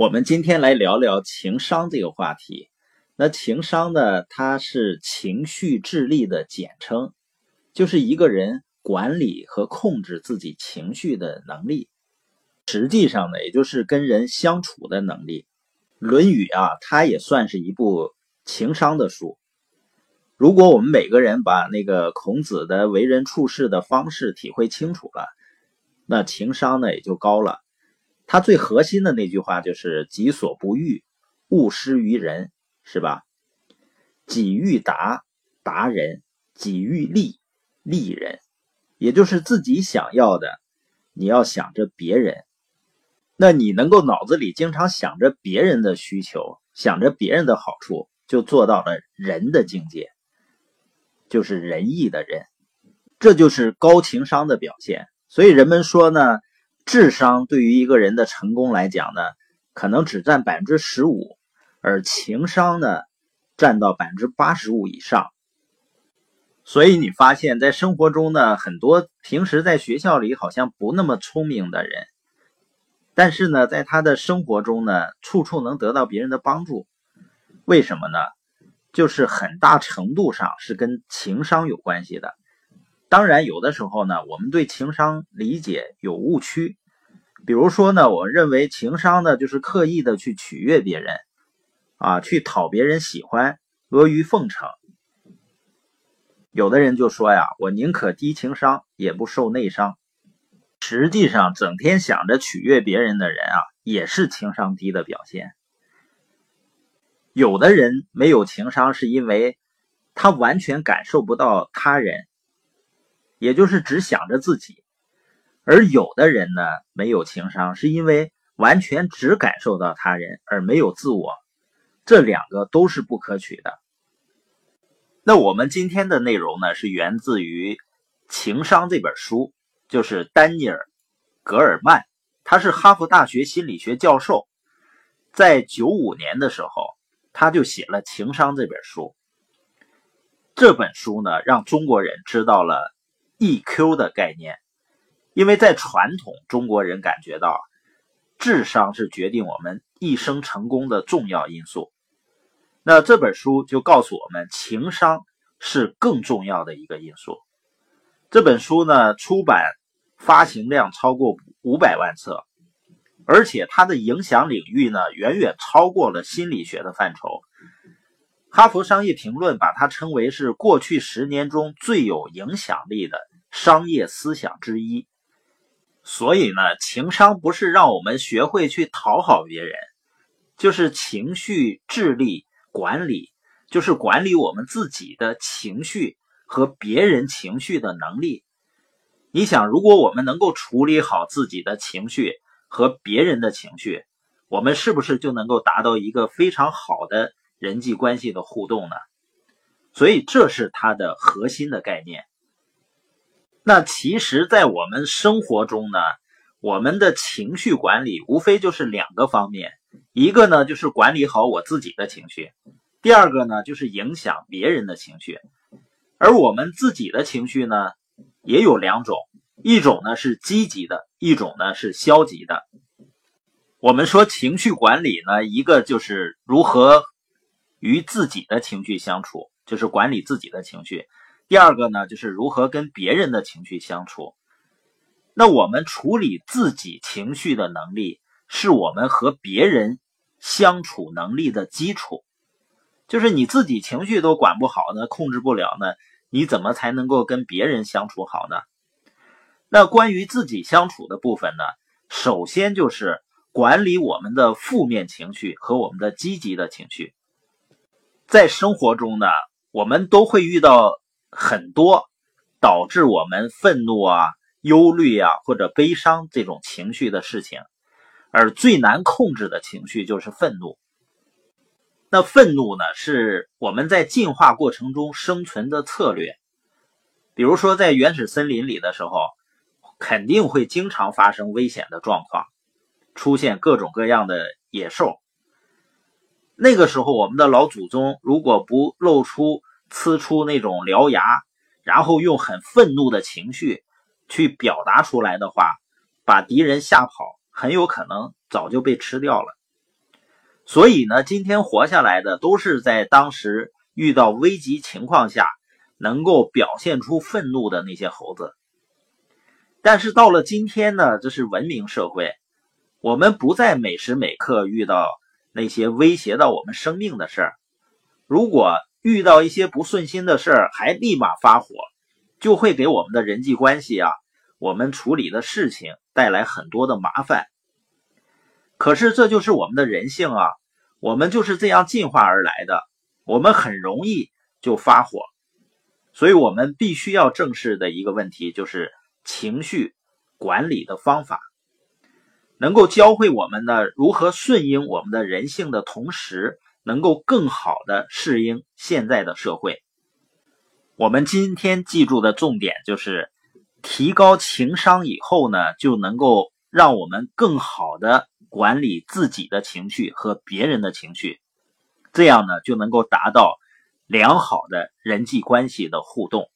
我们今天来聊聊情商这个话题。那情商呢，它是情绪智力的简称，就是一个人管理和控制自己情绪的能力。实际上呢，也就是跟人相处的能力。《论语》啊，它也算是一部情商的书。如果我们每个人把那个孔子的为人处事的方式体会清楚了，那情商呢也就高了。他最核心的那句话就是“己所不欲，勿施于人”，是吧？己欲达，达人；己欲利，利人。也就是自己想要的，你要想着别人。那你能够脑子里经常想着别人的需求，想着别人的好处，就做到了人的境界，就是仁义的人。这就是高情商的表现。所以人们说呢。智商对于一个人的成功来讲呢，可能只占百分之十五，而情商呢，占到百分之八十五以上。所以你发现，在生活中呢，很多平时在学校里好像不那么聪明的人，但是呢，在他的生活中呢，处处能得到别人的帮助。为什么呢？就是很大程度上是跟情商有关系的。当然，有的时候呢，我们对情商理解有误区。比如说呢，我认为情商呢就是刻意的去取悦别人，啊，去讨别人喜欢，阿谀奉承。有的人就说呀，我宁可低情商，也不受内伤。实际上，整天想着取悦别人的人啊，也是情商低的表现。有的人没有情商，是因为他完全感受不到他人，也就是只想着自己。而有的人呢，没有情商，是因为完全只感受到他人而没有自我，这两个都是不可取的。那我们今天的内容呢，是源自于《情商》这本书，就是丹尼尔·格尔曼，他是哈佛大学心理学教授，在九五年的时候，他就写了《情商》这本书。这本书呢，让中国人知道了 EQ 的概念。因为在传统中国人感觉到，智商是决定我们一生成功的重要因素。那这本书就告诉我们，情商是更重要的一个因素。这本书呢，出版发行量超过五百万册，而且它的影响领域呢，远远超过了心理学的范畴。哈佛商业评论把它称为是过去十年中最有影响力的商业思想之一。所以呢，情商不是让我们学会去讨好别人，就是情绪智力管理，就是管理我们自己的情绪和别人情绪的能力。你想，如果我们能够处理好自己的情绪和别人的情绪，我们是不是就能够达到一个非常好的人际关系的互动呢？所以，这是它的核心的概念。那其实，在我们生活中呢，我们的情绪管理无非就是两个方面，一个呢就是管理好我自己的情绪，第二个呢就是影响别人的情绪。而我们自己的情绪呢，也有两种，一种呢是积极的，一种呢是消极的。我们说情绪管理呢，一个就是如何与自己的情绪相处，就是管理自己的情绪。第二个呢，就是如何跟别人的情绪相处。那我们处理自己情绪的能力，是我们和别人相处能力的基础。就是你自己情绪都管不好呢，控制不了呢，你怎么才能够跟别人相处好呢？那关于自己相处的部分呢，首先就是管理我们的负面情绪和我们的积极的情绪。在生活中呢，我们都会遇到。很多导致我们愤怒啊、忧虑啊或者悲伤这种情绪的事情，而最难控制的情绪就是愤怒。那愤怒呢，是我们在进化过程中生存的策略。比如说，在原始森林里的时候，肯定会经常发生危险的状况，出现各种各样的野兽。那个时候，我们的老祖宗如果不露出。呲出那种獠牙，然后用很愤怒的情绪去表达出来的话，把敌人吓跑，很有可能早就被吃掉了。所以呢，今天活下来的都是在当时遇到危急情况下能够表现出愤怒的那些猴子。但是到了今天呢，这是文明社会，我们不再每时每刻遇到那些威胁到我们生命的事儿。如果遇到一些不顺心的事儿还立马发火，就会给我们的人际关系啊，我们处理的事情带来很多的麻烦。可是这就是我们的人性啊。我们就是这样进化而来的，我们很容易就发火，所以我们必须要正视的一个问题就是情绪管理的方法，能够教会我们呢如何顺应我们的人性的同时，能够更好的适应现在的社会。我们今天记住的重点就是提高情商以后呢，就能够让我们更好的。管理自己的情绪和别人的情绪，这样呢就能够达到良好的人际关系的互动。